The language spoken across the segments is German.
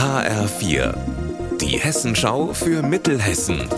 HR4, die Hessenschau für Mittelhessen.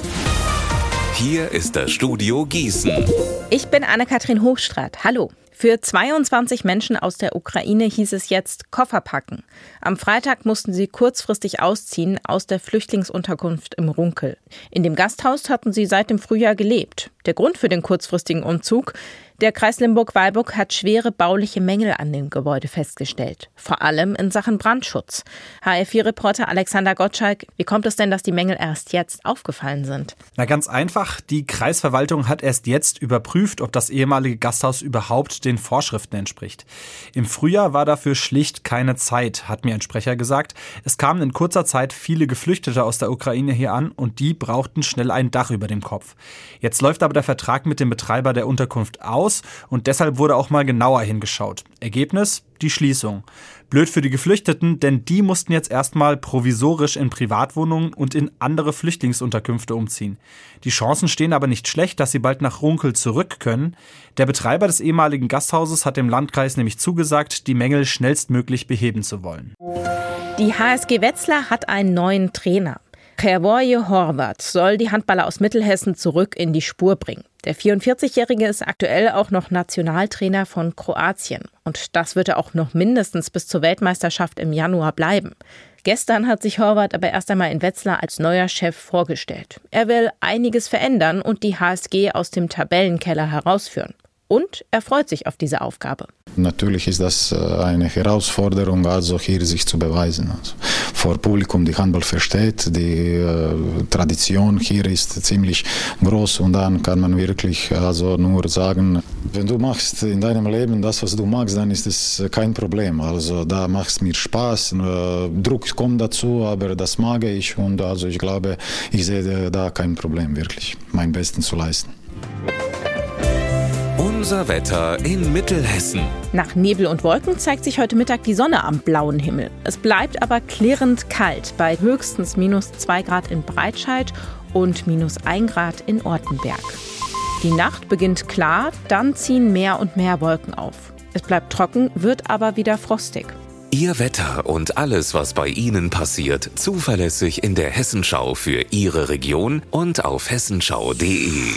Hier ist das Studio Gießen. Ich bin Anne-Kathrin Hochstrat. Hallo. Für 22 Menschen aus der Ukraine hieß es jetzt Koffer packen. Am Freitag mussten sie kurzfristig ausziehen aus der Flüchtlingsunterkunft im Runkel. In dem Gasthaus hatten sie seit dem Frühjahr gelebt. Der Grund für den kurzfristigen Umzug? Der Kreis Limburg-Weilburg hat schwere bauliche Mängel an dem Gebäude festgestellt, vor allem in Sachen Brandschutz. HR4-Reporter Alexander Gottschalk, wie kommt es denn, dass die Mängel erst jetzt aufgefallen sind? Na ganz einfach, die Kreisverwaltung hat erst jetzt überprüft, ob das ehemalige Gasthaus überhaupt den Vorschriften entspricht. Im Frühjahr war dafür schlicht keine Zeit, hat mir ein Sprecher gesagt. Es kamen in kurzer Zeit viele Geflüchtete aus der Ukraine hier an und die brauchten schnell ein Dach über dem Kopf. Jetzt läuft aber der Vertrag mit dem Betreiber der Unterkunft aus aus und deshalb wurde auch mal genauer hingeschaut. Ergebnis? Die Schließung. Blöd für die Geflüchteten, denn die mussten jetzt erstmal provisorisch in Privatwohnungen und in andere Flüchtlingsunterkünfte umziehen. Die Chancen stehen aber nicht schlecht, dass sie bald nach Runkel zurück können. Der Betreiber des ehemaligen Gasthauses hat dem Landkreis nämlich zugesagt, die Mängel schnellstmöglich beheben zu wollen. Die HSG Wetzlar hat einen neuen Trainer. Kervoje Horvath soll die Handballer aus Mittelhessen zurück in die Spur bringen. Der 44-Jährige ist aktuell auch noch Nationaltrainer von Kroatien. Und das wird er auch noch mindestens bis zur Weltmeisterschaft im Januar bleiben. Gestern hat sich Horvath aber erst einmal in Wetzlar als neuer Chef vorgestellt. Er will einiges verändern und die HSG aus dem Tabellenkeller herausführen und er freut sich auf diese Aufgabe. Natürlich ist das äh, eine Herausforderung, also hier sich zu beweisen. Vor Publikum, die Handball versteht, die äh, Tradition hier ist ziemlich groß und dann kann man wirklich also nur sagen, wenn du machst in deinem Leben das, was du magst, dann ist es kein Problem. Also da macht es mir Spaß, äh, Druck kommt dazu, aber das mag ich und also ich glaube, ich sehe da kein Problem wirklich, mein Bestes zu leisten. Unser Wetter in Mittelhessen. Nach Nebel und Wolken zeigt sich heute Mittag die Sonne am blauen Himmel. Es bleibt aber klirrend kalt bei höchstens minus 2 Grad in Breitscheid und minus 1 Grad in Ortenberg. Die Nacht beginnt klar, dann ziehen mehr und mehr Wolken auf. Es bleibt trocken, wird aber wieder frostig. Ihr Wetter und alles, was bei Ihnen passiert, zuverlässig in der Hessenschau für Ihre Region und auf hessenschau.de.